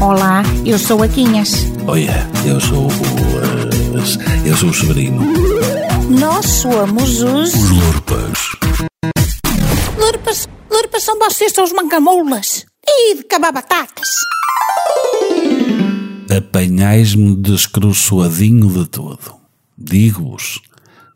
Olá, eu sou a Quinhas. Olha, eu sou o. eh, eu sou o Severino. Nós somos os. Os Lurpas. Lurpas, lurpas são vocês, são os mancamoulas. E de cabar batatas. Apanhais-me descroçoadinho de todo. Digo-vos,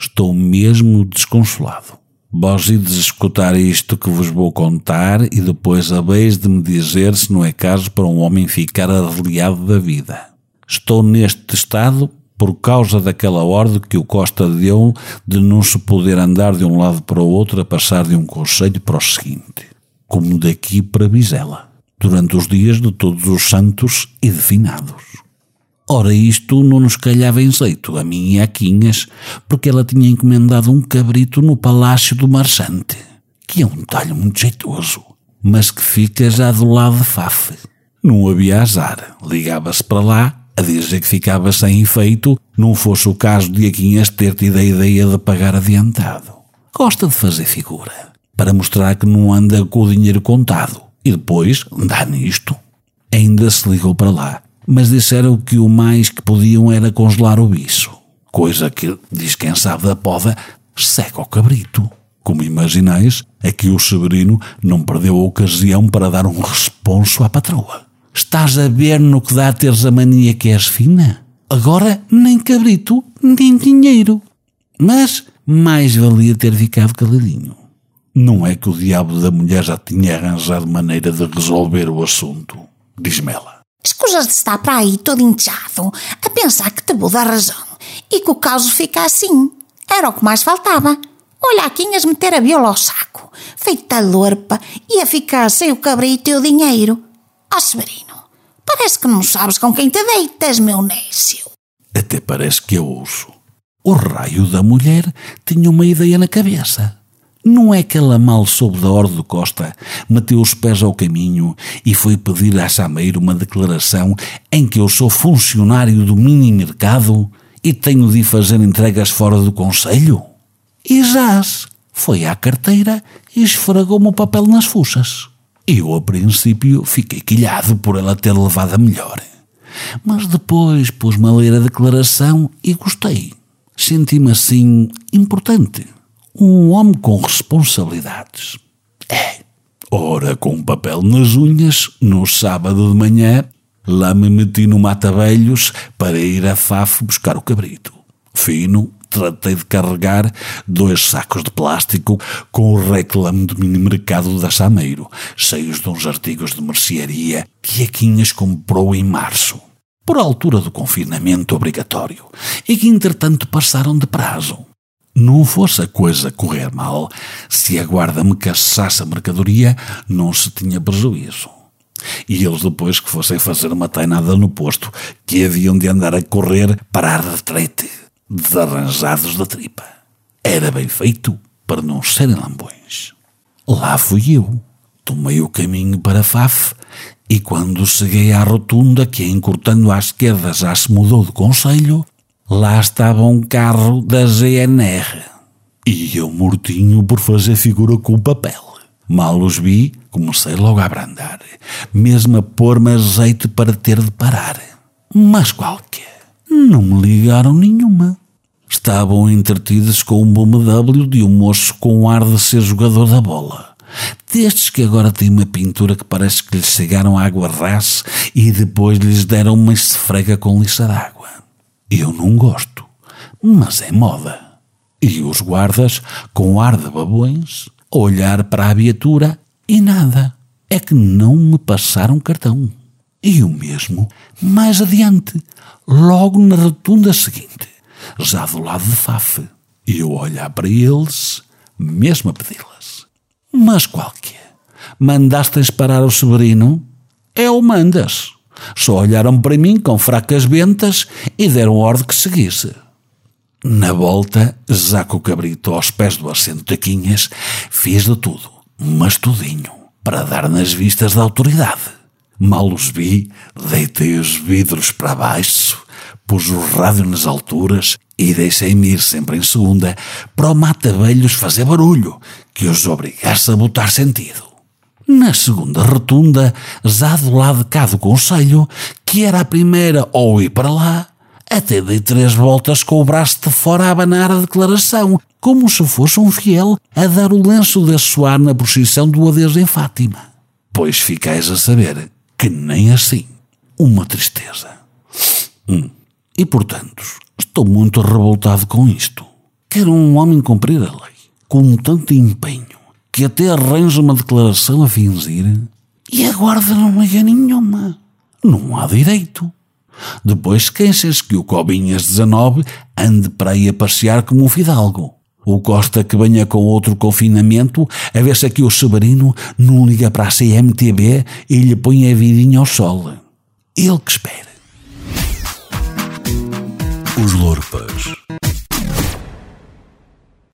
estou mesmo desconsolado. Vós ides escutar isto que vos vou contar e depois haveis de me dizer se não é caso para um homem ficar arreliado da vida. Estou neste estado por causa daquela ordem que o Costa deu de não se poder andar de um lado para o outro a passar de um conselho para o seguinte, como daqui para Vizela, durante os dias de todos os santos e de finados. Ora, isto não nos calhava em jeito, a mim e a Quinhas, porque ela tinha encomendado um cabrito no Palácio do Marchante, que é um talho muito jeitoso, mas que fica já do lado de Fafe. Não havia azar, ligava-se para lá a dizer que ficava sem efeito, não fosse o caso de a Quinhas ter tido a ideia de pagar adiantado. Gosta de fazer figura, para mostrar que não anda com o dinheiro contado, e depois dá nisto. Ainda se ligou para lá, mas disseram que o mais que podiam era congelar o bicho. Coisa que, diz quem sabe da poda, seca o cabrito. Como imaginais, é que o Severino não perdeu a ocasião para dar um responso à patroa. Estás a ver no que dá teres a mania que és fina? Agora nem cabrito, nem dinheiro. Mas mais valia ter ficado caladinho. Não é que o diabo da mulher já tinha arranjado maneira de resolver o assunto, diz-me ela. Escusas de estar para aí todo hinchado a pensar que te vou dar razão e que o caso fica assim. Era o que mais faltava. Olha, a Quinhas meter a viola ao saco, feita lorpa, e a ficar sem o cabrito e o dinheiro. Ó Severino, parece que não sabes com quem te deitas, meu nécio. Até parece que eu ouço. O raio da mulher tinha uma ideia na cabeça. Não é que ela mal soube da ordem do Costa, meteu os pés ao caminho e foi pedir à Chameiro uma declaração em que eu sou funcionário do mini mercado e tenho de fazer entregas fora do conselho? E jaz, foi à carteira e esfregou-me o papel nas fuças. Eu, a princípio, fiquei quilhado por ela ter levado a melhor. Mas depois pus-me a ler a declaração e gostei. Senti-me assim importante. Um homem com responsabilidades. É. Ora, com papel nas unhas, no sábado de manhã, lá me meti no mata-velhos para ir a Fafo buscar o cabrito. Fino, tratei de carregar dois sacos de plástico com o reclame do mini mercado da Sameiro, cheios de uns artigos de mercearia que a Quinhas comprou em março, por altura do confinamento obrigatório, e que entretanto passaram de prazo. Não fosse a coisa correr mal, se a guarda me caçasse a mercadoria, não se tinha prejuízo. E eles depois que fossem fazer uma tainada no posto, que haviam de andar a correr para a retrete, desarranjados da tripa. Era bem feito para não serem lambões. Lá fui eu. Tomei o caminho para Faf e quando cheguei à rotunda, que encurtando à esquerda já se mudou de conselho, lá estava um carro da GNR. E eu mortinho por fazer figura com o papel. Mal os vi, comecei logo a abrandar, mesmo a pôr-me a jeito para ter de parar. Mas qualquer. Não me ligaram nenhuma. Estavam entretidos com um BMW de um moço com o ar de ser jogador da bola. Destes que agora têm uma pintura que parece que lhes chegaram água ras e depois lhes deram uma esfrega com lixa d'água. Eu não gosto, mas é moda. E os guardas, com ar de babões, olhar para a viatura e nada. É que não me passaram cartão. E o mesmo mais adiante, logo na rotunda seguinte, já do lado de Faf. E eu olhar para eles, mesmo a pedi-las. Mas qualquer. Mandastes parar o Severino? É o mandas. Só olharam para mim com fracas ventas e deram ordem que seguisse. Na volta, já com o cabrito aos pés do assento de Quinhas, fiz de tudo, mas tudinho, para dar nas vistas da autoridade. Mal os vi, deitei os vidros para baixo, pus o rádio nas alturas e deixei-me ir sempre em segunda para o mata-velhos fazer barulho, que os obrigasse a botar sentido. Na segunda rotunda, já do lado de cá do Conselho, que era a primeira ou ir para lá, até dei três voltas com o braço de fora a abanar a declaração, como se fosse um fiel a dar o lenço de soar na procissão do adeus em Fátima. Pois ficais a saber que nem assim. Uma tristeza. Hum. E portanto, estou muito revoltado com isto. Quero um homem cumprir a lei, com tanto empenho, que até arranja uma declaração a fingir e aguarda não liga nenhuma. Não há direito. Depois queixas que o Cobinhas 19 ande para aí a passear como um fidalgo. O Costa que venha com outro confinamento, a ver se aqui o Severino não liga para a CMTB e lhe põe a vidinha ao sol. Ele que espera. Os Lorpas